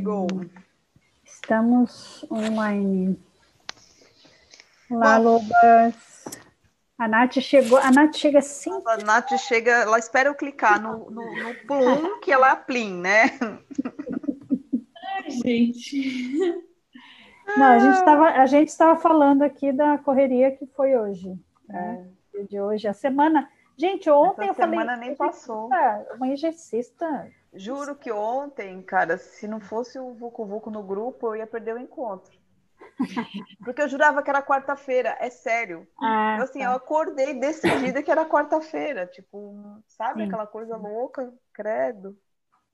go. Estamos online. Olá, Lobas. A Nath chegou. A Nath chega assim. A Nath chega, ela espera eu clicar no, no, no plum que ela é plim, né? Ai, gente. Não, a gente estava a gente estava falando aqui da correria que foi hoje. Né? É. De hoje, a semana. Gente, ontem Essa eu falei. semana nem passou. Uma exercista. Juro que ontem, cara, se não fosse o Vucu Vucu no grupo, eu ia perder o encontro. Porque eu jurava que era quarta-feira, é sério. Ah, eu, assim, tá. eu acordei decidida que era quarta-feira. Tipo, sabe Sim. aquela coisa louca, credo.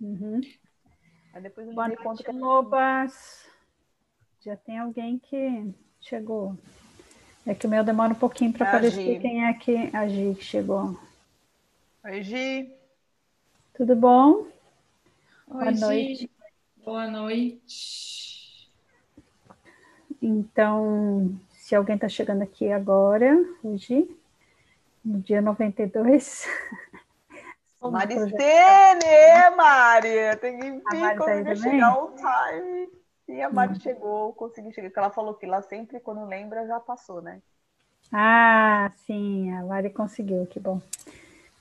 Uhum. Aí depois eu me Boa conta noite, que Lobas. Já tem alguém que chegou. É que o meu demora um pouquinho para É a aparecer quem é que a Gi que chegou. Oi, Gi. Tudo bom? Oi, Boa Gi. noite. Boa noite. Então, se alguém está chegando aqui agora, hoje, no dia 92. somos Maristene, Mari. Tem que vir Mari tá chegar o time. E a Mari chegou, consegui chegar. Porque ela falou que lá sempre, quando lembra, já passou, né? Ah, sim, a Mari conseguiu, que bom.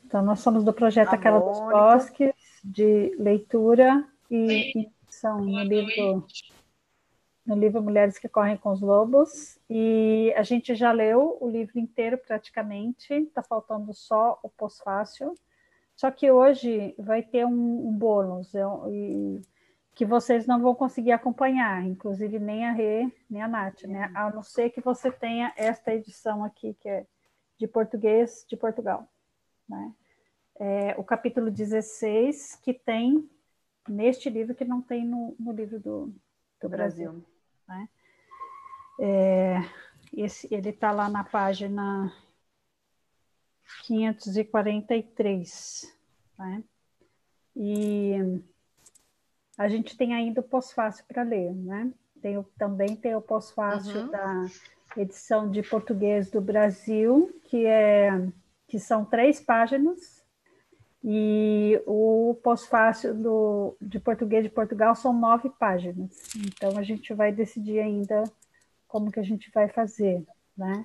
Então, nós somos do projeto A Aquela dos Mônica. Bosques, de leitura e edição no livro, no livro Mulheres que Correm com os Lobos. E a gente já leu o livro inteiro praticamente, está faltando só o pós-fácil. Só que hoje vai ter um, um bônus eu- e- que vocês não vão conseguir acompanhar, inclusive nem a Rê, nem a Nath, né? A não ser que você tenha esta edição aqui, que é de português de Portugal. Né? É, o capítulo 16, que tem neste livro, que não tem no, no livro do, do Brasil. Brasil. Esse, ele está lá na página 543. Né? E a gente tem ainda o pós-fácil para ler, né? Tem o- também tem o pós-fácil Uhum. da edição de português do Brasil, que, é, que são três páginas, e o pós-fácil do- de português de Portugal são nove páginas. Então, a gente vai decidir ainda como que a gente vai fazer, né?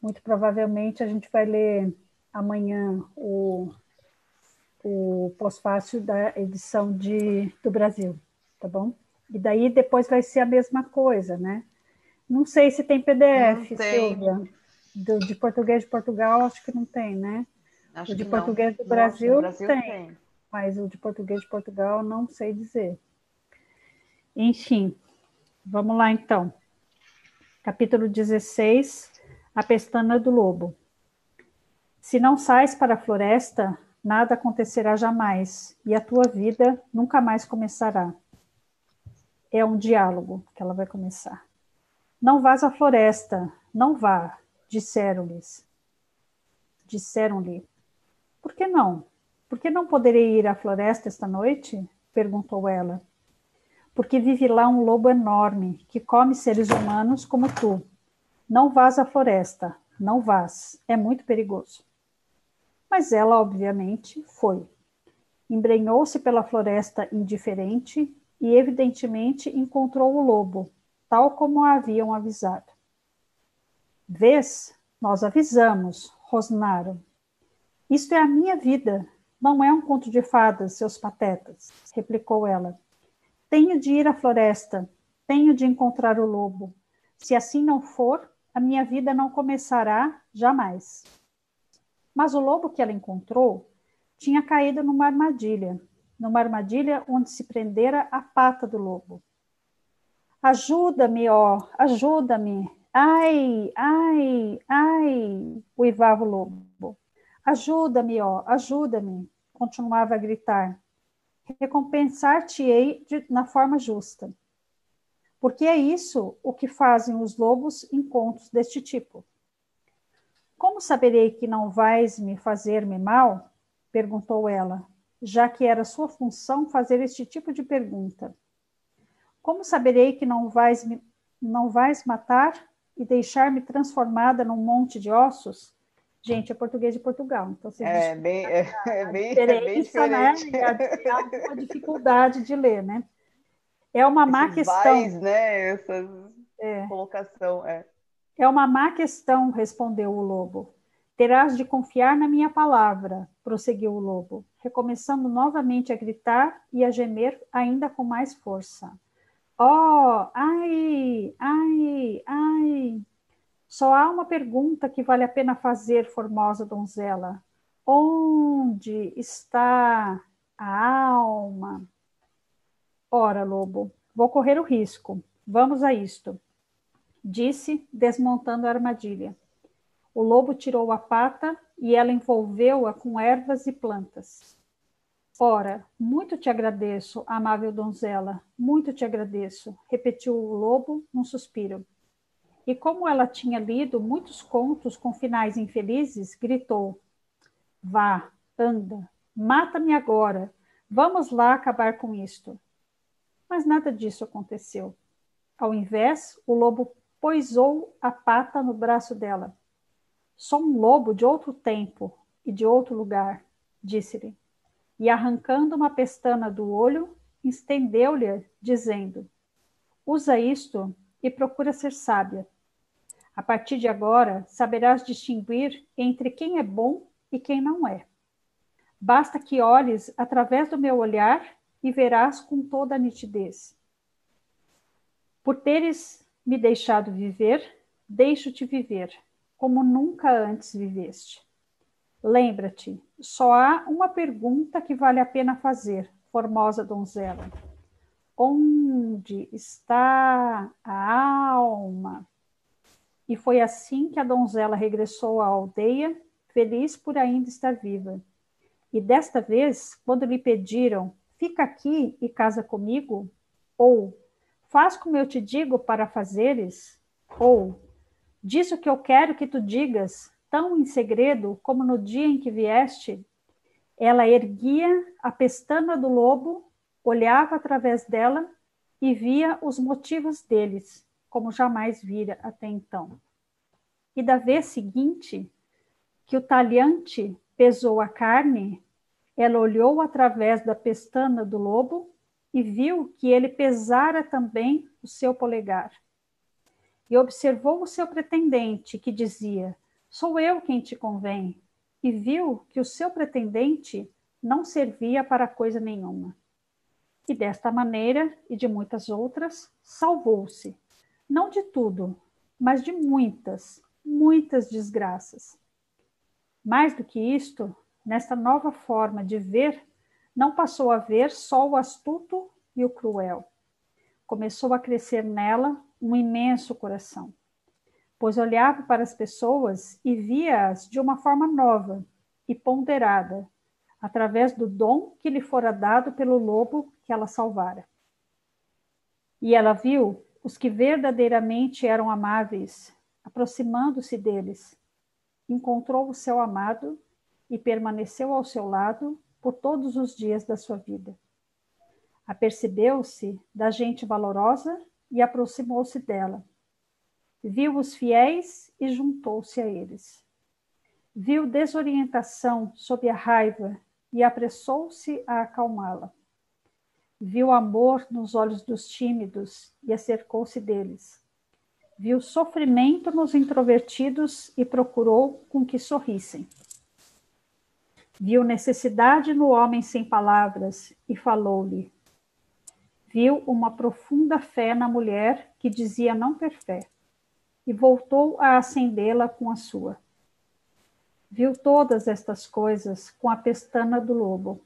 Muito provavelmente a gente vai ler amanhã o, o pós-fácil da edição de, do Brasil, tá bom? E daí depois vai ser a mesma coisa, né? Não sei se tem PDF. Silvia. Do, de português de Portugal, acho que não tem, né? Acho O de português do não. Brasil do Brasil tem. tem. Mas o de português de Portugal não sei dizer. Enfim, vamos lá então. Capítulo 16, A Pestana do Lobo. Se não sais para a floresta, nada acontecerá jamais, e a tua vida nunca mais começará. É um diálogo que ela vai começar. Não vás à floresta, não vá, disseram-lhes. Disseram-lhe. Por que não? Por que não poderei ir à floresta esta noite? perguntou ela. Porque vive lá um lobo enorme que come seres humanos como tu. Não vás à floresta, não vás, é muito perigoso. Mas ela, obviamente, foi. Embrenhou-se pela floresta indiferente e, evidentemente, encontrou o lobo, tal como a haviam avisado. Vês, nós avisamos, rosnaram. Isto é a minha vida, não é um conto de fadas, seus patetas, replicou ela. Tenho de ir à floresta, tenho de encontrar o lobo. Se assim não for, a minha vida não começará jamais. Mas o lobo que ela encontrou tinha caído numa armadilha, numa armadilha onde se prendera a pata do lobo. Ajuda-me, ó, ajuda-me. Ai, ai, ai, uivava o lobo. Ajuda-me, ó, ajuda-me, continuava a gritar. Recompensar-te-ei na forma justa. Porque é isso o que fazem os lobos em contos deste tipo. Como saberei que não vais me fazer-me mal? perguntou ela, já que era sua função fazer este tipo de pergunta. Como saberei que não vais me, não vais matar e deixar-me transformada num monte de ossos? Gente, é português de Portugal, então vocês É bem, é, é bem, é bem né? diferente. E a, a, a dificuldade de ler, né? É uma má Esses questão. vais, né? Essa É. colocação, é. É uma má questão, respondeu o lobo. Terás de confiar na minha palavra, prosseguiu o lobo, recomeçando novamente a gritar e a gemer ainda com mais força. Oh, ai, ai, ai. Só há uma pergunta que vale a pena fazer, formosa donzela. Onde está a alma? Ora, lobo, vou correr o risco. Vamos a isto disse, desmontando a armadilha. O lobo tirou a pata e ela envolveu-a com ervas e plantas. Ora, muito te agradeço, amável donzela, muito te agradeço, repetiu o lobo num suspiro. E como ela tinha lido muitos contos com finais infelizes, gritou: Vá, anda, mata-me agora, vamos lá acabar com isto. Mas nada disso aconteceu. Ao invés, o lobo poisou a pata no braço dela. Sou um lobo de outro tempo e de outro lugar, disse-lhe. E arrancando uma pestana do olho, estendeu-lhe, dizendo: Usa isto e procura ser sábia. A partir de agora, saberás distinguir entre quem é bom e quem não é. Basta que olhes através do meu olhar e verás com toda a nitidez. Por teres me deixado viver, deixo-te viver, como nunca antes viveste. Lembra-te, só há uma pergunta que vale a pena fazer, formosa donzela. Onde está a alma? E foi assim que a donzela regressou à aldeia, feliz por ainda estar viva. E desta vez, quando lhe pediram, fica aqui e casa comigo, ou faz como eu te digo para fazeres, ou diz o que eu quero que tu digas, tão em segredo como no dia em que vieste, ela erguia a pestana do lobo, olhava através dela e via os motivos deles, como jamais vira até então. E da vez seguinte, que o talhante pesou a carne, ela olhou através da pestana do lobo e viu que ele pesara também o seu polegar. E observou o seu pretendente, que dizia: Sou eu quem te convém. E viu que o seu pretendente não servia para coisa nenhuma. E desta maneira e de muitas outras, salvou-se, não de tudo, mas de muitas, muitas desgraças. Mais do que isto, nesta nova forma de ver, não passou a ver só o astuto e o cruel. Começou a crescer nela um imenso coração, pois olhava para as pessoas e via-as de uma forma nova e ponderada, através do dom que lhe fora dado pelo lobo que ela salvara. E ela viu os que verdadeiramente eram amáveis, aproximando-se deles. Encontrou o seu amado e permaneceu ao seu lado por todos os dias da sua vida. Apercebeu-se da gente valorosa e aproximou-se dela. Viu os fiéis e juntou-se a eles. Viu desorientação sob a raiva e apressou-se a acalmá-la. Viu amor nos olhos dos tímidos e acercou-se deles. Viu sofrimento nos introvertidos e procurou com que sorrissem. Viu necessidade no homem sem palavras e falou-lhe. Viu uma profunda fé na mulher que dizia não ter fé e voltou a acendê-la com a sua. Viu todas estas coisas com a pestana do lobo,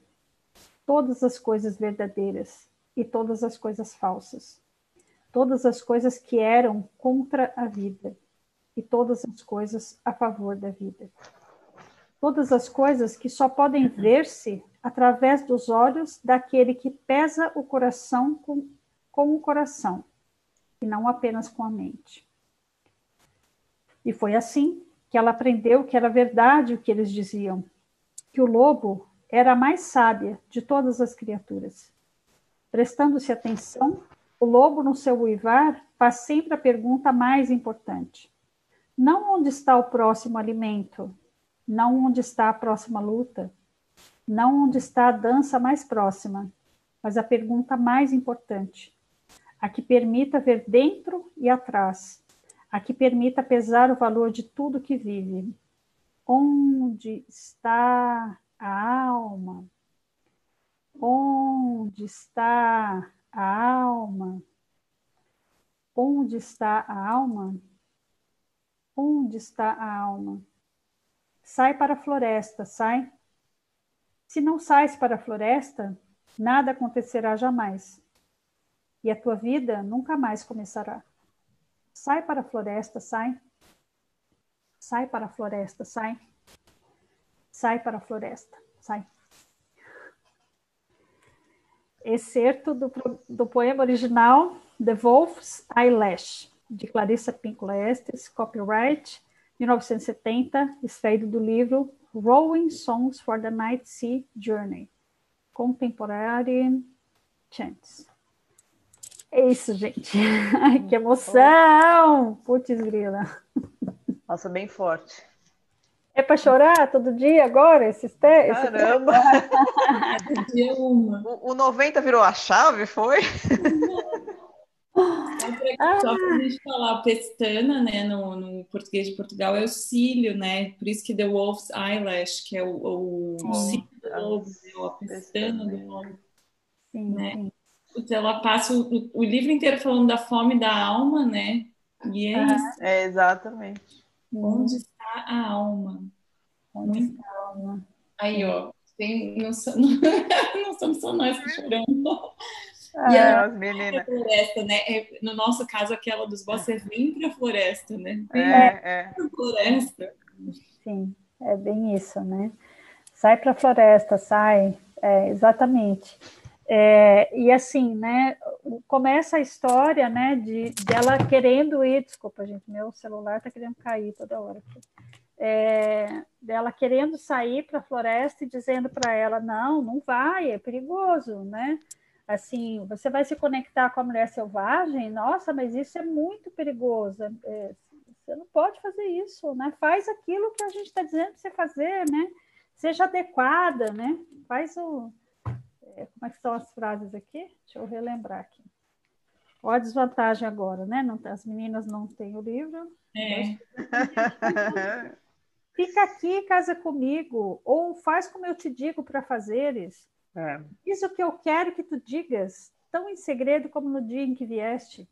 todas as coisas verdadeiras e todas as coisas falsas, todas as coisas que eram contra a vida e todas as coisas a favor da vida todas as coisas que só podem ver-se através dos olhos daquele que pesa o coração com, com o coração, e não apenas com a mente. E foi assim que ela aprendeu que era verdade o que eles diziam, que o lobo era a mais sábia de todas as criaturas. Prestando-se atenção, o lobo, no seu uivar, faz sempre a pergunta mais importante: não onde está o próximo alimento, não onde está a próxima luta, não onde está a dança mais próxima, mas a pergunta mais importante: a que permita ver dentro e atrás, a que permita pesar o valor de tudo que vive. Onde está a alma? Onde está a alma? Onde está a alma? Onde está a alma? Sai para a floresta, sai. Se não sais para a floresta, nada acontecerá jamais. E a tua vida nunca mais começará. Sai para a floresta, sai. Sai para a floresta, sai. Sai para a floresta, sai. Excerto do, do poema original The Wolf's Eyelash, de Clarissa Pinkola Estes, copyright 1970, extraído do livro Rowing Songs for the Night Sea Journey, Contemporary Chants. É isso, gente. Ai, que emoção! Putz, grila. Nossa, bem forte. É para chorar todo dia agora? Esses te... Caramba! Dia uma. O, o 90 virou a chave, foi? Só para só pra gente falar, pestana, né, no, no português de Portugal é o cílio, né? Por isso que The Wolf's Eyelash, que é o, o, o cílio do lobo, né? ou a pestana do lobo. Sim, Né? sim. Ela passa o, o livro inteiro falando da fome da alma, né? E é Aham. isso. É, exatamente. Onde a alma? Onde Muito. está a alma? Aí, ó. Tem, não, so- não somos só nós que choramos. Ah, E É, a- as meninas. floresta, né? É, No nosso caso, aquela dos bosses é vem pra floresta, né? Vem É, é. pra floresta. Sim, é bem isso, né? Sai para a floresta, sai, é, exatamente. É, e assim, né? Começa a história, né? De dela querendo ir, desculpa, gente, meu celular tá querendo cair toda hora. É, dela querendo sair para a floresta e dizendo para ela, não, não vai, é perigoso, né? Assim, você vai se conectar com a mulher selvagem, nossa, mas isso é muito perigoso. é, você não pode fazer isso, né? Faz aquilo que a gente está dizendo para você fazer, né? Seja adequada, né? Faz o. Como é que são as frases aqui? Deixa eu relembrar aqui. Olha a desvantagem agora, né? Não, as meninas não têm o livro. É. Fica aqui, casa comigo, ou faz como eu te digo para fazeres. É. Diz o que eu quero que tu digas, tão em segredo como no dia em que vieste.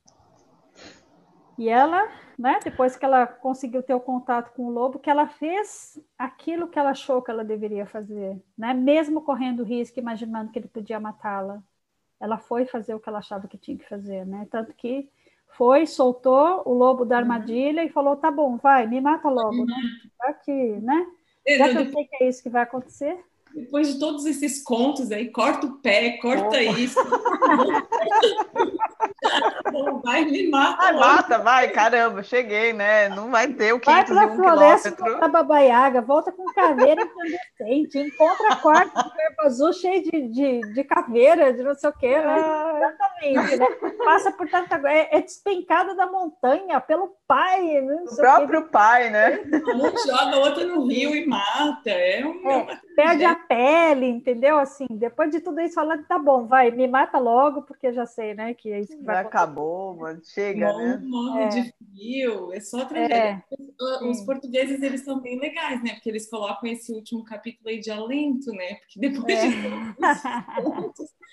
E ela, né, depois que ela conseguiu ter o contato com o lobo, que ela fez aquilo que ela achou que ela deveria fazer, né? Mesmo correndo risco, imaginando que ele podia matá-la. Ela foi fazer o que ela achava que tinha que fazer, né? Tanto que foi, soltou o lobo da armadilha e falou: "Tá bom, vai, me mata logo, né? Já que, né? Já que eu sei que é isso que vai acontecer, Depois de todos esses contos aí, corta o pé, corta Opa. isso. Vai me mata Ai, logo. mata, vai, caramba, cheguei, né? Não vai ter o Vai 501 para a floresta da Babaiaga, volta com caveira incandescente, encontra a quarta de verbo azul cheio de, de, de caveira, de não sei o quê, né? Exatamente, né? Passa por tanta é, é despencada da montanha pelo pai, não O próprio pai, né? Um joga outra no rio e mata. É, um, é uma perde a pele, entendeu? Assim, depois de tudo isso, falando, tá bom, vai, me mata logo, porque já sei, né, que é isso que vai acontecer. acabou, mano. Chega, né? morre É. de frio. É só tragédia. É, Os sim. portugueses, eles são bem legais, né? Porque eles colocam esse último capítulo aí de alento, né? Porque depois É. de todos os contos,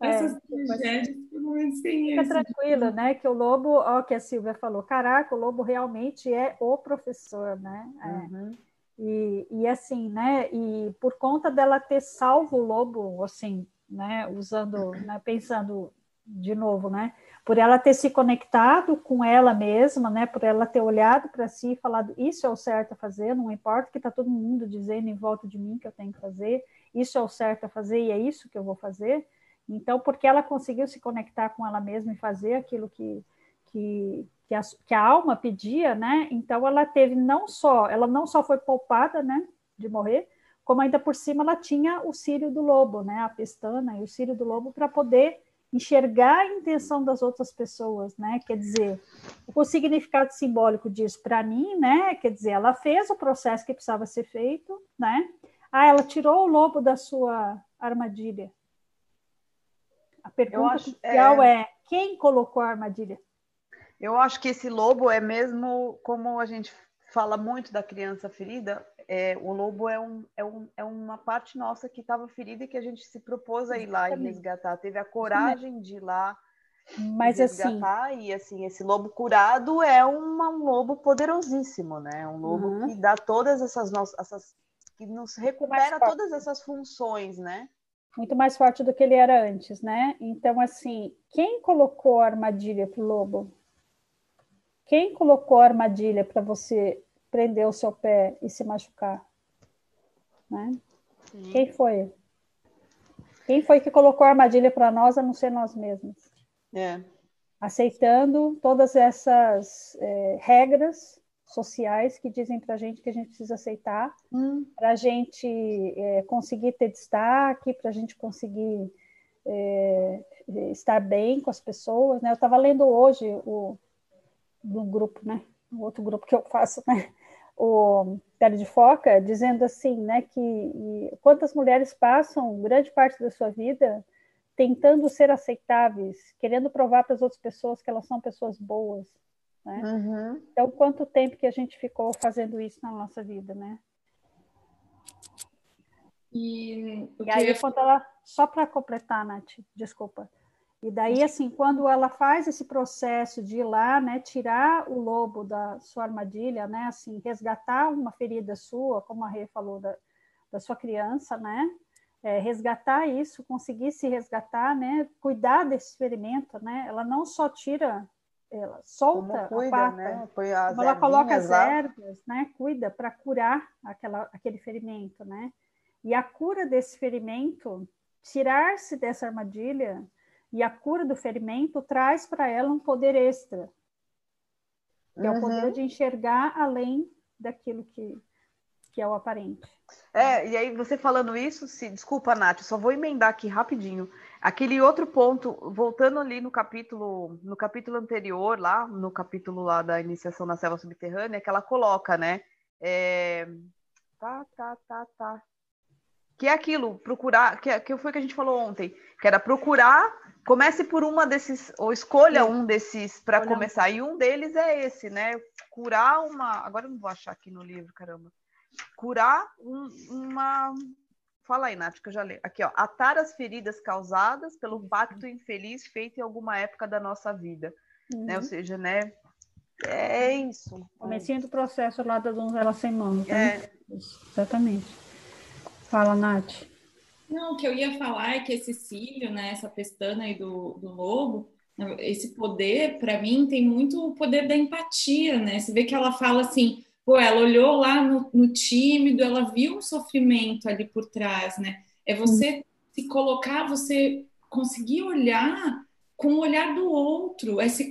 É, essas tragédias, pelo menos tem Fica tranquilo, né? Que o lobo, ó, que a Silvia falou, caraca, o lobo realmente é o professor, né? É. E, e assim, né? E por conta dela ter salvo o lobo, assim, né? Usando, né? pensando de novo, né? Por ela ter se conectado com ela mesma, né? Por ela ter olhado para si e falado isso é o certo a fazer, não importa o que está todo mundo dizendo em volta de mim que eu tenho que fazer, isso é o certo a fazer e é isso que eu vou fazer. Então, porque ela conseguiu se conectar com ela mesma e fazer aquilo que, que, que, a, que a alma pedia, né? Então, ela teve não só, ela não só foi poupada, né, de morrer, como ainda por cima ela tinha o círio do lobo, né, a pestana e o círio do lobo para poder enxergar a intenção das outras pessoas, né? Quer dizer, o significado simbólico disso para mim, né? Quer dizer, ela fez o processo que precisava ser feito, né? Ah, ela tirou o lobo da sua armadilha. A pergunta acho- crucial é... quem colocou a armadilha? Eu acho que esse lobo é mesmo como a gente fala muito da criança ferida. É, o lobo é, um, é, um, é uma parte nossa que estava ferida e que a gente se propôs a ir lá e resgatar. Teve a coragem de ir lá mas assim e assim esse lobo curado é uma, um lobo poderosíssimo né um lobo uhum. que dá todas essas nossas essas, que nos recupera todas essas funções né muito mais forte do que ele era antes né então assim quem colocou a armadilha para o lobo quem colocou a armadilha para você prender o seu pé e se machucar né quem foi quem foi que colocou a armadilha para nós a não ser nós mesmos é. Aceitando todas essas é, regras sociais que dizem para a gente que a gente precisa aceitar, hum. para a gente é, conseguir ter destaque, para a gente conseguir é, estar bem com as pessoas. Né? Eu estava lendo hoje o, no grupo, né? o outro grupo que eu faço, né? o Pele de Foca, dizendo assim, né, que quantas mulheres passam grande parte da sua vida tentando ser aceitáveis, querendo provar para as outras pessoas que elas são pessoas boas. Né? Uhum. Então, quanto tempo que a gente ficou fazendo isso na nossa vida, né? E, e aí, eu... quando ela, só para completar, Nath, desculpa. E daí, assim, quando ela faz esse processo de ir lá, né, tirar o lobo da sua armadilha, né, assim, resgatar uma ferida sua, como a Rê falou, da, da sua criança, né, é, resgatar isso, conseguir se resgatar, né? Cuidar desse experimento, né? Ela não só tira, ela solta cuida, a pata, né? ela coloca as lá. ervas, né? Cuida para curar aquela, aquele ferimento, né? E a cura desse ferimento, tirar-se dessa armadilha e a cura do ferimento traz para ela um poder extra, que uhum. é o poder uhum. de enxergar além daquilo que, que é o aparente. É, e aí você falando isso, se, desculpa, Nath, só vou emendar aqui rapidinho. Aquele outro ponto, voltando ali no capítulo, no capítulo anterior, lá, no capítulo lá da iniciação na selva subterrânea, que ela coloca, né? É... Tá, tá, tá, tá. Que é aquilo, procurar, que, é, que foi o que a gente falou ontem, que era procurar, comece por uma desses, ou escolha um desses para começar. E um deles é esse, né? Curar uma. Agora eu não vou achar aqui no livro, caramba curar um, uma. Fala aí, Nath, que eu já leio. Aqui, ó. Atar as feridas causadas pelo pacto infeliz feito em alguma época da nossa vida. Uhum. Né? Ou seja, né? É isso. Comecinho do processo lá da donzela sem mãos. Né? É. Exatamente. Fala, Nath. Não, o que eu ia falar é que esse cílio, né, essa pestana aí do, do lobo, esse poder, para mim, tem muito o poder da empatia, né? Você vê que ela fala assim, pô, ela olhou lá no, no tímido, ela viu um sofrimento ali por trás, né? É você se colocar, você conseguir olhar com o olhar do outro, é se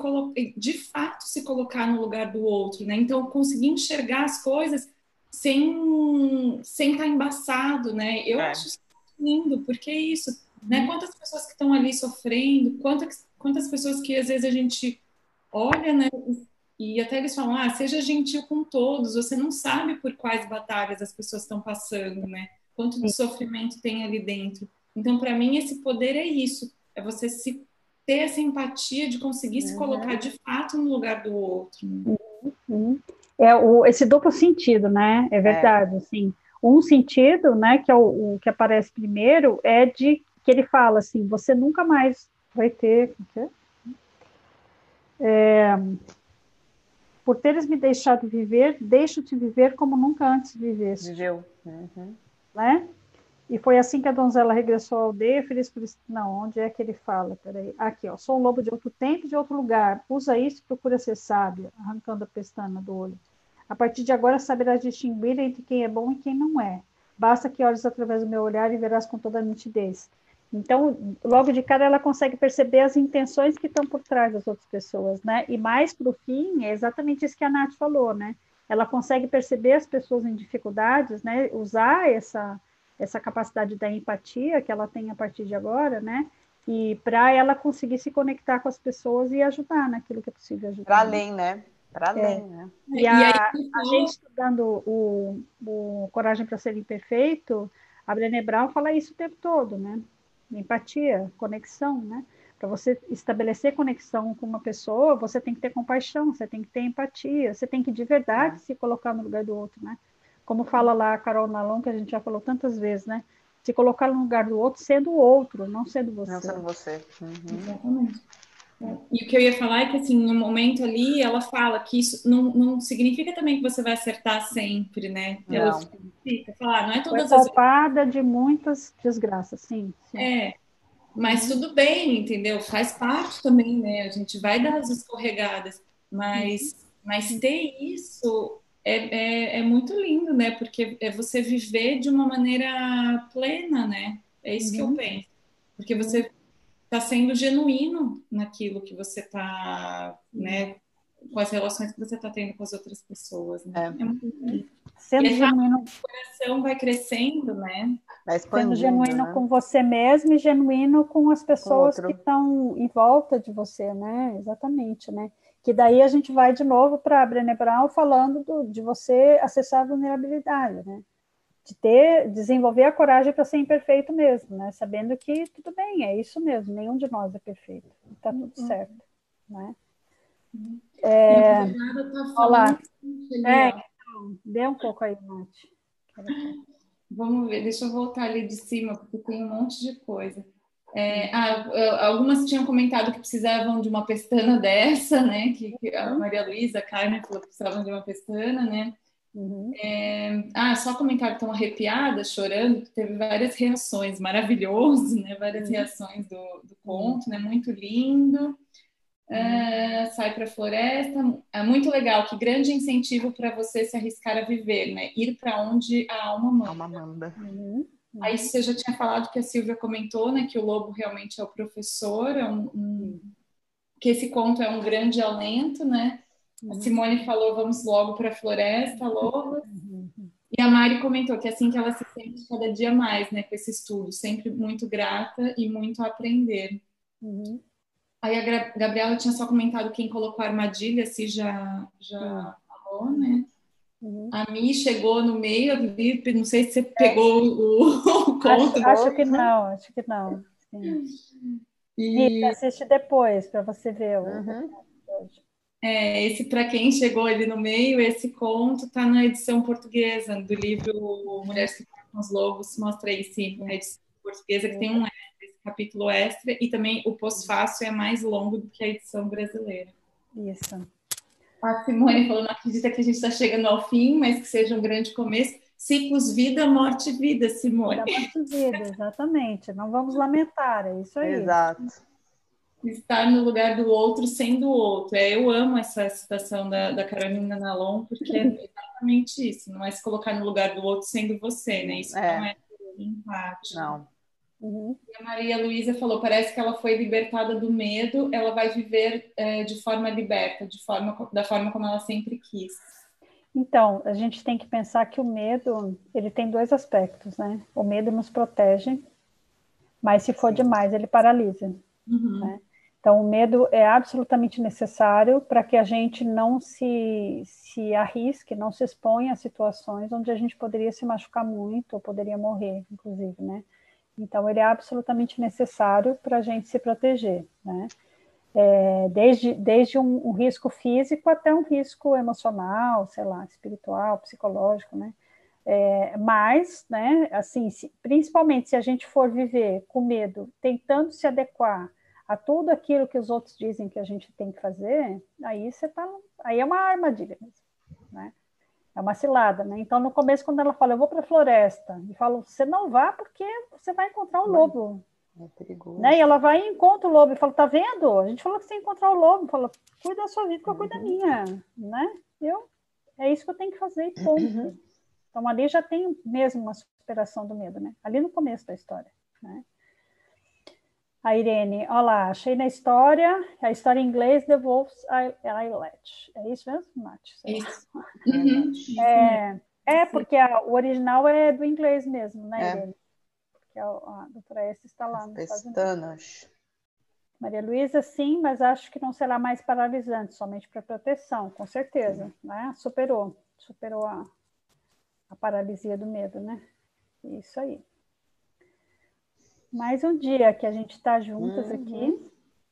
de fato se colocar no lugar do outro, né? Então conseguir enxergar as coisas sem sem estar tá embaçado, né? Eu é. acho isso lindo, porque é isso, né? Uhum. Quantas pessoas que estão ali sofrendo, quantas quantas pessoas que às vezes a gente olha, né, e até eles falam, ah, seja gentil com todos, você não sabe por quais batalhas as pessoas estão passando, né? Quanto de sofrimento tem ali dentro. Então, para mim, esse poder é isso, é você se ter essa empatia de conseguir uhum. se colocar de fato no lugar do outro. Né? Uhum. É o, esse duplo sentido, né? É verdade, é. assim. Um sentido, né, que é o, o, que aparece primeiro, é de que ele fala assim, você nunca mais vai ter... É, por teres me deixado viver, deixo-te viver como nunca antes viveste. Viveu. Uhum. Né? E foi assim que a donzela regressou à aldeia, feliz por isso. Não, onde é que ele fala? Peraí. Aqui, ó. Sou um lobo de outro tempo e de outro lugar. Usa isso e procura ser sábio, arrancando a pestana do olho. A partir de agora saberás distinguir entre quem é bom e quem não é. Basta que olhes através do meu olhar e verás com toda a nitidez. Então, logo de cara, ela consegue perceber as intenções que estão por trás das outras pessoas, né? E mais para o fim, é exatamente isso que a Nath falou, né? Ela consegue perceber as pessoas em dificuldades, né? Usar essa, essa capacidade da empatia que ela tem a partir de agora, né? E para ela conseguir se conectar com as pessoas e ajudar naquilo que é possível ajudar. Para além, né? Para além, é. né? E, a, e aí, a gente estudando o, o Coragem para Ser Imperfeito, a Brené Brown fala isso o tempo todo, né? empatia, conexão, né? Para você estabelecer conexão com uma pessoa, você tem que ter compaixão, você tem que ter empatia, você tem que de verdade é. se colocar no lugar do outro, né? Como fala lá a Carol Nalon, que a gente já falou tantas vezes, né? Se colocar no lugar do outro, sendo o outro, não sendo você. Não sendo você. Uhum. Exatamente. E o que eu ia falar é que, assim, no momento ali, ela fala que isso não, não significa também que você vai acertar sempre, né? Ela significa falar, não é todas Foi as de muitas desgraças, sim, sim. É, mas tudo bem, entendeu? Faz parte também, né? A gente vai dar as escorregadas, mas, mas ter isso é, é, é muito lindo, né? Porque é você viver de uma maneira plena, né? É isso uhum. que eu uhum. penso. Porque você está sendo genuíno naquilo que você está, né, com as relações que você está tendo com as outras pessoas, né? É, é muito Sendo e genuíno. O coração vai crescendo, né? Vai Sendo genuíno né? com você mesmo e genuíno com as pessoas com que estão em volta de você, né? Exatamente, né? Que daí a gente vai de novo para a Brené Brown falando do, de você acessar a vulnerabilidade, né? De ter, desenvolver a coragem para ser imperfeito mesmo, né? Sabendo que tudo bem, é isso mesmo, nenhum de nós é perfeito, está tudo uhum. certo, né? Uhum. É, tá olá. É, então, dê um pouco aí, Nath. Vamos ver, deixa eu voltar ali de cima, porque tem um monte de coisa. É, ah, algumas tinham comentado que precisavam de uma pestana dessa, né? Que, que a uhum. Maria Luísa, a Carmen falou que precisavam de uma pestana, né? Uhum. É, ah, só comentário tão arrepiada, chorando, teve várias reações, maravilhoso, né? Várias uhum. reações do, do conto, né? Muito lindo. É, sai para a floresta, é muito legal, que grande incentivo para você se arriscar a viver, né? Ir para onde a alma manda. Alma manda. Uhum. Aí você já tinha falado que a Silvia comentou, né? Que o lobo realmente é o professor, é um, um que esse conto é um grande alento, né? A uhum. Simone falou, vamos logo para a floresta, logo. Uhum. E a Mari comentou que é assim que ela se sente cada dia mais, né, com esse estudo, sempre muito grata e muito a aprender. Uhum. Aí a Gabriela tinha só comentado quem colocou a armadilha, se já, já uhum. falou, né? Uhum. A Mi chegou no meio ali, não sei se você pegou é. o, o conto. Acho, acho, que não, acho que não. Sim. E... assiste depois para você ver o. Uhum. É, esse para quem chegou ali no meio, esse conto está na edição portuguesa do livro Mulheres que com os Lobos, mostra aí sim, a edição portuguesa que tem um esse capítulo extra e também o pós-fácil é mais longo do que a edição brasileira. Isso. A Simone falou, não acredita que a gente está chegando ao fim, mas que seja um grande começo. Ciclos vida, morte vida, Simone. Vida, morte vida, exatamente. Não vamos lamentar, é isso aí. Exato estar no lugar do outro sendo o outro. É, eu amo essa citação da, da Carolina Nalon, porque é exatamente isso, não é se colocar no lugar do outro sendo você, né? Isso é. não é empate. Não. Uhum. E a Maria Luísa falou: parece que ela foi libertada do medo, ela vai viver é, de forma liberta, de forma, da forma como ela sempre quis. Então, a gente tem que pensar que o medo, ele tem dois aspectos, né? O medo nos protege, mas se for demais, ele paralisa. Uhum. Né? Então, o medo é absolutamente necessário para que a gente não se, se arrisque, não se exponha a situações onde a gente poderia se machucar muito ou poderia morrer, inclusive, né? Então, ele é absolutamente necessário para a gente se proteger, né? É, desde desde um, um, risco físico até um risco emocional, sei lá, espiritual, psicológico, né? É, mas, né, assim, se, principalmente se a gente for viver com medo, tentando se adequar a tudo aquilo que os outros dizem que a gente tem que fazer, aí você tá, aí é uma armadilha mesmo, né? É uma cilada, né? Então no começo quando ela fala eu vou para a floresta e falo você não vá porque você vai encontrar o um lobo. É perigoso. Né? E ela vai e encontra o lobo e fala tá vendo? A gente falou que você ia encontrar o lobo, fala cuida da sua vida que eu cuido da uhum. minha, né? Eu é isso que eu tenho que fazer, ponto. Uhum. Então ali já tem mesmo uma superação do medo, né? Ali no começo da história, né? A Irene, olá, achei na história, a história em inglês The Wolf's Islet. É isso mesmo, Nath? Isso. Uhum. É, é, porque a, o original é do inglês mesmo, né, é. Irene? Porque a, a doutora S está lá As pestanas. Maria Luísa, sim, mas acho que não será mais paralisante, somente para proteção, com certeza. Né? Superou, superou a, a paralisia do medo, né? Isso aí. Mais um dia que a gente está juntas uhum. aqui.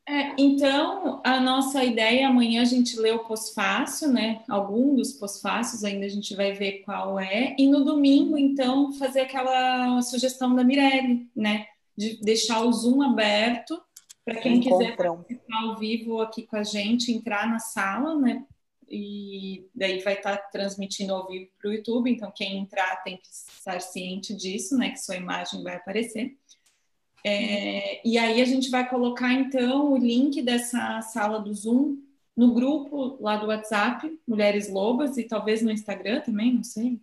É, então, a nossa ideia amanhã a gente lê o pós-fácil, né? Algum dos pós-fácios ainda a gente vai ver qual é. E no domingo, então, fazer aquela sugestão da Mirelle, né? De deixar o Zoom aberto para quem quiser participar ao vivo aqui com a gente, entrar na sala, né? E daí vai estar tá transmitindo ao vivo para o YouTube. Então, quem entrar tem que estar ciente disso, né? Que sua imagem vai aparecer. É, e aí a gente vai colocar então o link dessa sala do Zoom no grupo lá do WhatsApp, Mulheres Lobas, e talvez no Instagram também, não sei.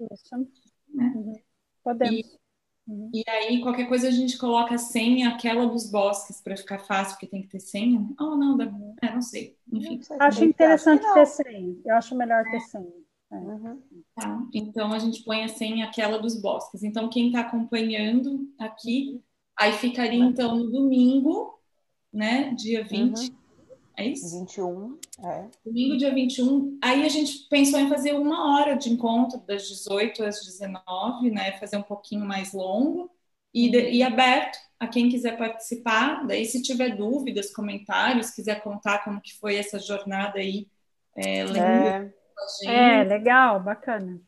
Né? Uhum. Podemos. E, uhum. e, aí, qualquer coisa a gente coloca a senha, aquela dos bosques, para ficar fácil, porque tem que ter senha. Oh, não, dá... é, não sei. Enfim. Não sei acho interessante ter senha. Eu acho melhor ter senha. É. Uhum. Tá. Então a gente põe a senha aquela dos bosques. Então, quem está acompanhando aqui Aí ficaria, então, no domingo, né? Dia 20. Uhum. É isso? 21, é. Domingo, dia 21. Aí a gente pensou em fazer uma hora de encontro, das 18 às 19, né? Fazer um pouquinho mais longo e, de, e aberto a quem quiser participar. Daí, se tiver dúvidas, comentários, quiser contar como que foi essa jornada aí, é, lendo é. é legal, bacana.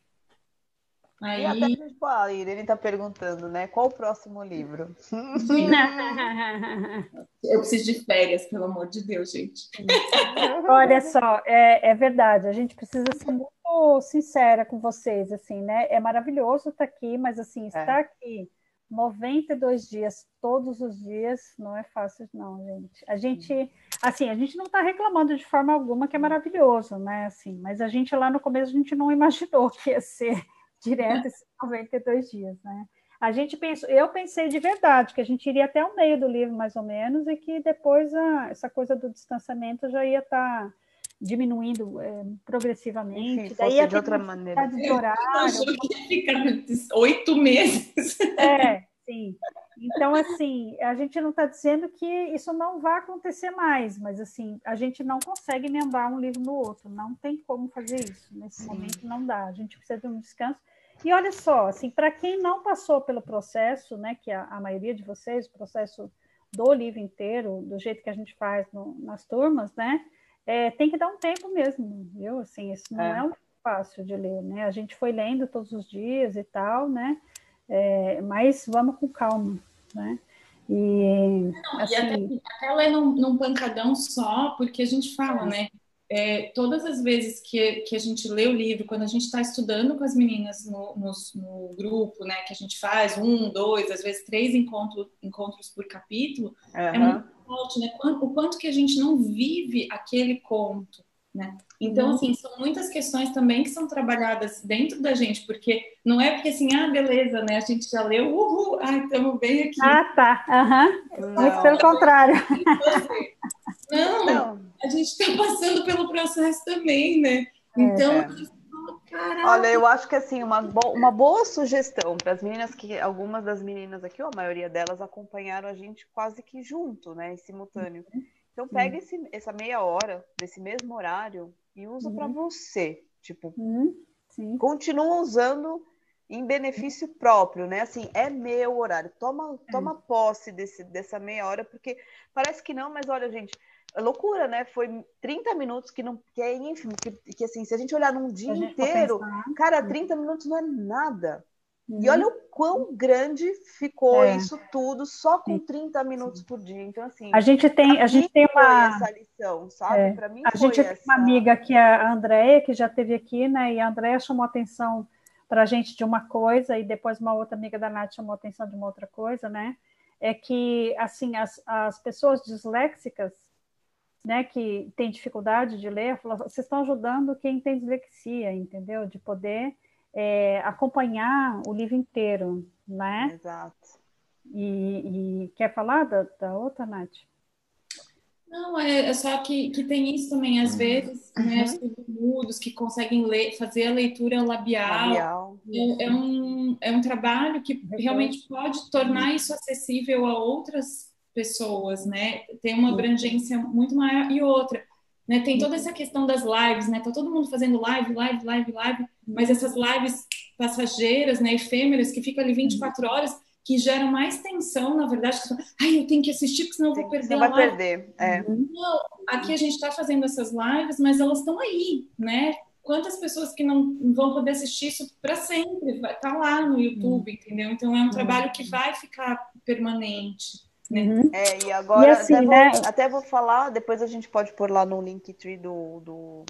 Aí... E até tipo, a Irene está perguntando, né? Qual o próximo livro? Eu preciso de férias, pelo amor de Deus, gente. Olha só, é, é verdade. A gente precisa ser muito sincera com vocês, assim, né? É maravilhoso estar aqui, mas assim, é. estar é. aqui 92 dias, todos os dias, não é fácil, não, gente. A gente, assim, a gente não está reclamando de forma alguma que é maravilhoso, né? Assim, mas a gente lá no começo a gente não imaginou que ia ser direto esses 92 dias, né? A gente pensou, eu pensei de verdade que a gente iria até o meio do livro, mais ou menos, e que depois a, essa coisa do distanciamento já ia estar tá diminuindo é, progressivamente. Enfim, Daí ia de outra maneira. De horário, eu achou que ia ficar oito meses. É, sim. Então, assim, a gente não está dizendo que isso não vai acontecer mais, mas, assim, a gente não consegue emendar um livro no outro, não tem como fazer isso. Nesse Sim. momento não dá, a gente precisa de um descanso. E olha só, assim, para quem não passou pelo processo, né, que a, a, maioria de vocês, o processo do livro inteiro, do jeito que a gente faz no, nas turmas, né, é, tem que dar um tempo mesmo, viu? Assim, isso não é, é um fácil de ler, né? A gente foi lendo todos os dias e tal, né? É, mas vamos com calma, né? E, Não, assim... e até, até ler num, num, pancadão só, porque a gente fala, é. né? É, todas as vezes que, que a gente lê o livro, quando a gente está estudando com as meninas no, no, no, grupo, né, que a gente faz um, dois, às vezes três encontro, encontros por capítulo, uhum. é muito forte, né? O quanto que a gente não vive aquele conto, né? Então, uhum. assim, são muitas questões também que são trabalhadas dentro da gente, porque não é porque assim, ah, beleza, né? A gente já leu, uhul, ai, estamos bem aqui. Ah, tá. Uhum. Muito pelo contrário. Não, não, a gente está passando pelo processo também, né? Então, é. Olha, eu acho que assim, uma, bo uma boa sugestão para as meninas que algumas das meninas aqui, ou a maioria delas, acompanharam a gente quase que junto, né? Em simultâneo. Uhum. Então pega esse, essa meia hora desse mesmo horário e usa uhum. para você. Tipo, uhum. continua usando em benefício próprio, né? Assim, é meu horário. Toma, é. toma posse desse, dessa meia hora, porque parece que não, mas olha, gente, é loucura, né? Foi 30 minutos que não que é ínfimo, que, que assim, se a gente olhar num dia inteiro, cara, 30 minutos não é nada. Uhum. E olha o quão grande ficou é. isso tudo só com 30 minutos Sim. por dia. Então, assim, a gente tem, a gente tem uma essa lição, sabe? É. Para mim, a gente essa... tem uma amiga que é a Andréia, que já teve aqui, né? E a Andréia chamou atenção para a gente de uma coisa, e depois uma outra amiga da Nath chamou atenção de uma outra coisa, né? É que, assim, as, as pessoas disléxicas, né, que têm dificuldade de ler, falam, vocês estão ajudando quem tem dislexia, entendeu? De poder é, acompanhar o livro inteiro, né? Exato. E, e quer falar da, da, outra, Nath? Não, é, é, só que, que tem isso também, às uhum. vezes, né, uhum. mudos que conseguem ler, fazer a leitura labial. labial. É, é, um, é um trabalho que realmente pode tornar isso acessível a outras pessoas, né? Tem uma abrangência muito maior. E outra, né? Tem toda essa questão das lives, né? Tá todo mundo fazendo live, live, live, live, mas essas lives passageiras, né, efêmeras, que ficam ali 24 horas, que geram mais tensão, na verdade. Ai, eu tenho que assistir, porque senão eu vou perder. Você vai perder. É. Não, aqui a gente está fazendo essas lives, mas elas estão aí, né? Quantas pessoas que não vão poder assistir isso para sempre? Vai tá lá no YouTube, uhum. entendeu? Então é um trabalho que vai ficar permanente. Uhum. É, e agora e assim, até, né? vou, até, vou, falar, depois a gente pode pôr lá no Linktree do, do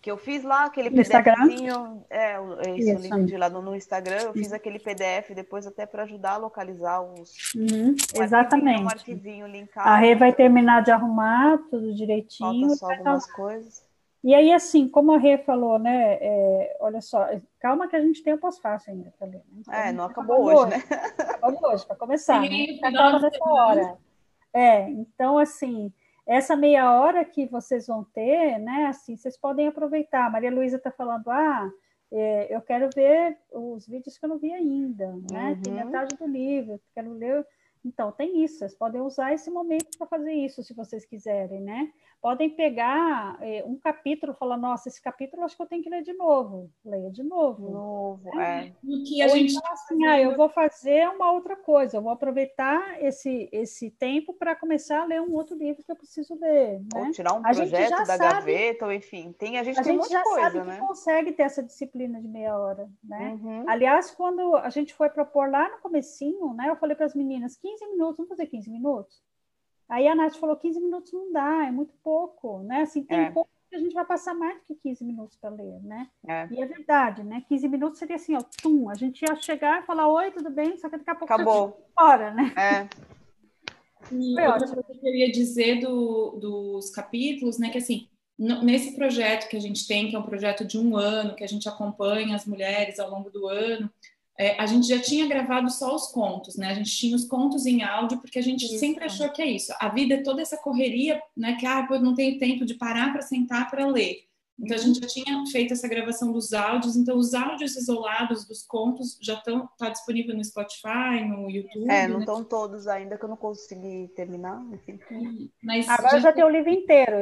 que eu fiz lá aquele PDFzinho, é, esse isso. link de lá no, no, Instagram, eu fiz aquele PDF depois até para ajudar a localizar os uhum, um exatamente. Um arquivinho linkado. A Rê vai terminar de arrumar tudo direitinho. Falta só algumas coisas. E aí, assim, como a Rê falou, né? É, olha só, calma que a gente tem o pós-fácil ainda tá Né? Então, é, não acabou hoje, né? Acabou hoje, para começar. Sim, né? Acaba nessa hora. É, então, assim, essa meia hora que vocês vão ter, né? Assim, vocês podem aproveitar. A Maria Luísa está falando, ah, é, eu quero ver os vídeos que eu não vi ainda, né? Uhum. Tem metade do livro, quero ler. Então, tem isso, vocês podem usar esse momento para fazer isso, se vocês quiserem, né? podem pegar é, um capítulo e falar, nossa, esse capítulo acho que eu tenho que ler de novo. Leia de novo. Novo, é. O que a Ou gente então, assim, ah, eu vou fazer uma outra coisa, eu vou aproveitar esse, esse tempo para começar a ler um outro livro que eu preciso ler. Né? Ou tirar um a projeto da sabe, gaveta, ou enfim, tem, a gente a tem gente já coisa, sabe né? que consegue ter essa disciplina de meia hora, né? Uhum. Aliás, quando a gente foi propor lá no comecinho, né, eu falei para as meninas, 15 minutos, vamos fazer 15 minutos? Aí a Nath falou, 15 minutos não dá, é muito pouco, né? Assim, tem é. pouco que a gente vai passar mais do que 15 minutos para ler, né? É. E é verdade, né? 15 minutos seria assim, ó, tum, a gente ia chegar e falar, oi, tudo bem? Só que daqui a pouco Acabou. fora, né? É. E Foi outra ótimo. coisa que eu ia dizer do, dos capítulos, né? Que assim, nesse projeto que a gente tem, que é um projeto de um ano, que a gente acompanha as mulheres ao longo do ano, é, a gente já tinha gravado só os contos, né? A gente tinha os contos em áudio, porque a gente isso. sempre achou que é isso. A vida é toda essa correria, né? Que ah, eu não tenho tempo de parar para sentar para ler. Então a gente já tinha feito essa gravação dos áudios, então os áudios isolados dos contos já estão tá disponível no Spotify, no YouTube. É, não estão né? todos ainda que eu não consegui terminar. Mas agora já, já tem o livro inteiro.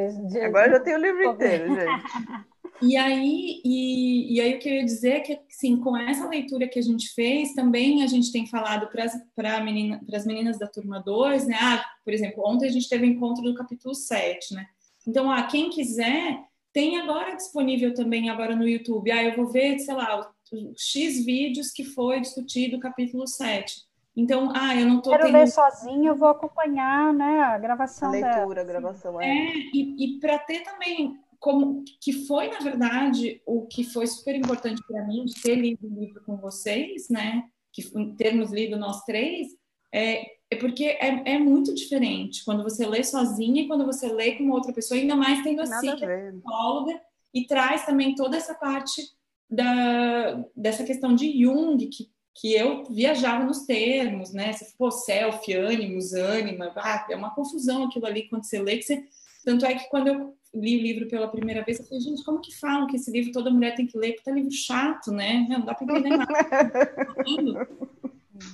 Agora já tem o livro inteiro, gente. E aí, e, e, aí o que eu ia dizer é que, sim, com essa leitura que a gente fez, também a gente tem falado para as menina, meninas da turma 2, né? Ah, por exemplo, ontem a gente teve o encontro do capítulo 7, né? Então, ah, quem quiser, tem agora disponível também agora no YouTube. Ah, eu vou ver, sei lá, X vídeos que foi discutido o capítulo 7. Então, ah, eu não estou Quero tendo... ver sozinha, eu vou acompanhar, né, a gravação a leitura, dela. a gravação, é. é e, e para ter também como que foi na verdade o que foi super importante para mim de ter lido o livro com vocês, né? Que termos lido nós três, é, é porque é, é, muito diferente quando você lê sozinha e quando você lê com outra pessoa, ainda mais tendo a si, que é psicóloga, e traz também toda essa parte da, dessa questão de Jung, que, que eu viajava nos termos, né? Você pô, self, ânimos, ânima, ah, é uma confusão aquilo ali quando você lê, que você... Tanto é que quando eu li o livro pela primeira vez, eu falei, gente, como que falam que esse livro toda mulher tem que ler? Porque é livro chato, né? Não dá para entender nada.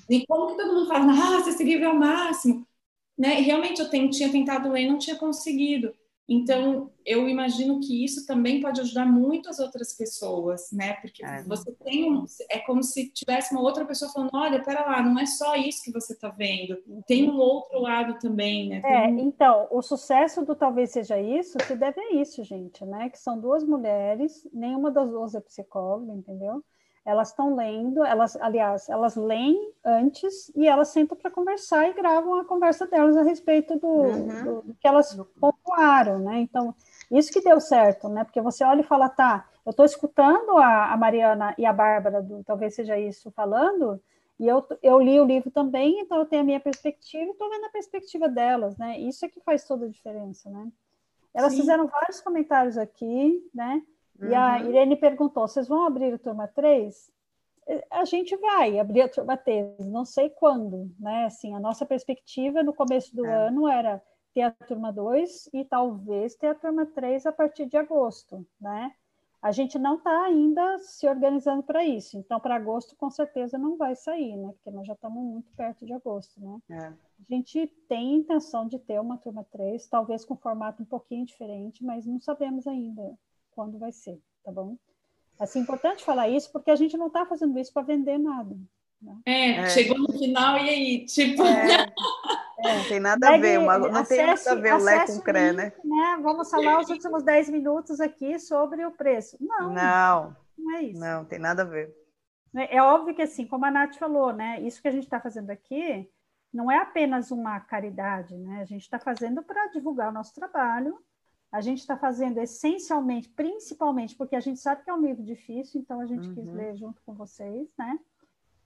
e como que todo mundo fala, nossa, esse livro é o máximo? Né? E realmente eu tinha tentado ler e não tinha conseguido. Então, eu imagino que isso também pode ajudar muito as outras pessoas, né? Porque é. você tem um, é como se tivesse uma outra pessoa falando, olha, pera lá, não é só isso que você está vendo, tem um outro lado também, né? é, um... então, o sucesso do talvez seja isso se deve a isso, gente, né? Que são duas mulheres, nenhuma das duas é psicóloga, entendeu? Elas estão lendo, elas, aliás, elas leem antes e elas sentam para conversar e gravam a conversa delas a respeito do, uhum. do, do que elas pontuaram, né? Então, isso que deu certo, né? Porque você olha e fala, tá, eu estou escutando a, a, Mariana e a Bárbara, do, talvez seja isso, falando, e eu, eu li o livro também, então eu tenho a minha perspectiva e estou vendo a perspectiva delas, né? Isso é que faz toda a diferença, né? Elas Sim. fizeram vários comentários aqui, né? Uhum. E a uhum. Irene perguntou: vocês vão abrir a turma 3? A gente vai abrir a turma 3, não sei quando, né? Assim, a nossa perspectiva no começo do é. ano era ter a turma 2 e talvez ter a turma 3 a partir de agosto, né? A gente não está ainda se organizando para isso, então para agosto com certeza não vai sair, né? Porque nós já estamos muito perto de agosto, né? É. A gente tem intenção de ter uma turma 3, talvez com formato um pouquinho diferente, mas não sabemos ainda quando vai ser, tá bom? Assim, é importante falar isso porque a gente não está fazendo isso para vender nada. Né? É, é, chegou no final e aí, tipo. É, é. Tem nada a ver, uma, não acesse, tem nada a ver o Lé com o CRE, né? né? Vamos falar os últimos 10 minutos aqui sobre o preço. Não. Não. Não é isso. Não, tem nada a ver. É, é óbvio que, assim, como a Nath falou, né? Isso que a gente está fazendo aqui não é apenas uma caridade, né? A gente está fazendo para divulgar o nosso trabalho. A gente está fazendo essencialmente, principalmente, porque a gente sabe que é um livro difícil, então a gente uhum. quis ler junto com vocês, né?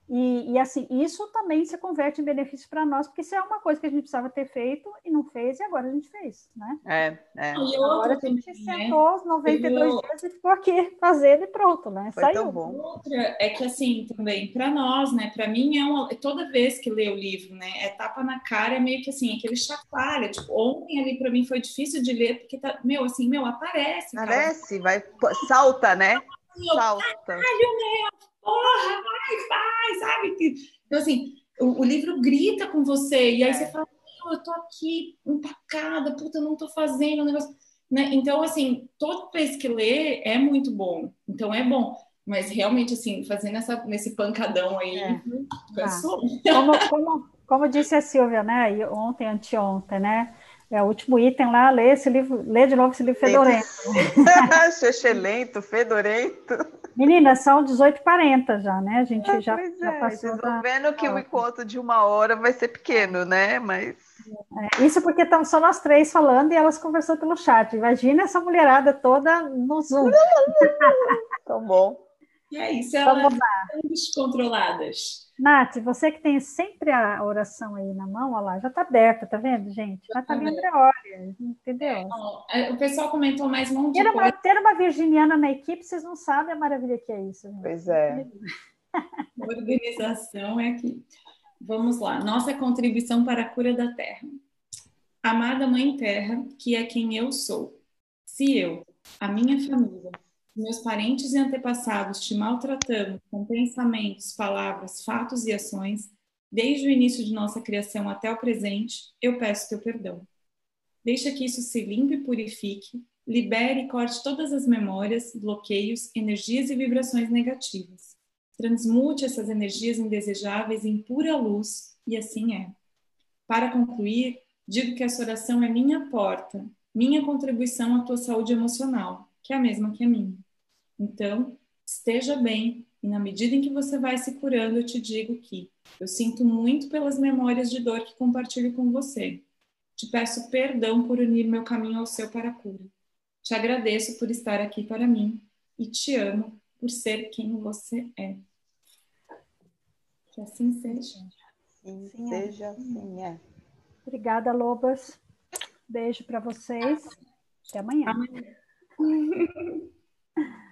E, e, assim, isso também se converte em benefício para nós, porque isso é uma coisa que a gente precisava ter feito e não fez, e agora a gente fez, né? É, é. E agora a gente também, né? sentou os 92 eu... dias e ficou aqui fazendo e pronto, né? Foi Saiu. Tão bom. Outra é que, assim, também, para nós, né? Para mim, é uma... toda vez que lê o livro, né? É tapa na cara, é meio que assim, aquele chacoalha. Tipo, ontem ali para mim foi difícil de ler, porque tá, meu, assim, meu, aparece. Aparece, cara. vai, salta, né? Salta. Caralho, meu, porra, vai, vai, sabe? Então, assim, o, o livro grita com você, e aí é. você fala, eu tô aqui empacada, puta, não tô fazendo o negócio. Né? Então, assim, toda vez que lê é muito bom. Então, é bom. Mas realmente, assim, fazendo essa, nesse pancadão aí, é. Ah. Como, como, como disse a Silvia, né? Ontem, anteontem, né? É o último item lá, lê esse livro, lê de novo esse livro fedorento. Xexelento, fedorento. Meninas, são 18h40 já, né? A gente ah, já, já é. passou. Vocês estão vendo que o encontro de uma hora vai ser pequeno, né? Mas. É, isso porque estamos só nós três falando e elas conversando pelo chat. Imagina essa mulherada toda no Zoom. Tão bom. E é isso, elas estão descontroladas. Nath, você que tem sempre a oração aí na mão, olha lá, já está aberta, tá vendo, gente? Já está livre a hora, entendeu? É, o pessoal comentou mais um monte ter uma, ter uma virginiana na equipe, vocês não sabem a maravilha que é isso. Gente. Pois é. Organização é aqui. Vamos lá. Nossa contribuição para a cura da Terra. Amada Mãe Terra, que é quem eu sou. Se eu, a minha família, meus parentes e antepassados te maltratamos com pensamentos, palavras, fatos e ações, desde o início de nossa criação até o presente, eu peço teu perdão. Deixa que isso se limpe e purifique, libere e corte todas as memórias, bloqueios, energias e vibrações negativas. Transmute essas energias indesejáveis em pura luz, e assim é. Para concluir, digo que essa oração é minha porta, minha contribuição à tua saúde emocional, que é a mesma que a minha. Então, esteja bem e na medida em que você vai se curando, eu te digo que eu sinto muito pelas memórias de dor que compartilho com você. Te peço perdão por unir meu caminho ao seu para a cura. Te agradeço por estar aqui para mim e te amo por ser quem você é. Que assim seja. Sim, sim é. seja assim, é. Obrigada, Lobas. Beijo para vocês. Até amanhã. amanhã.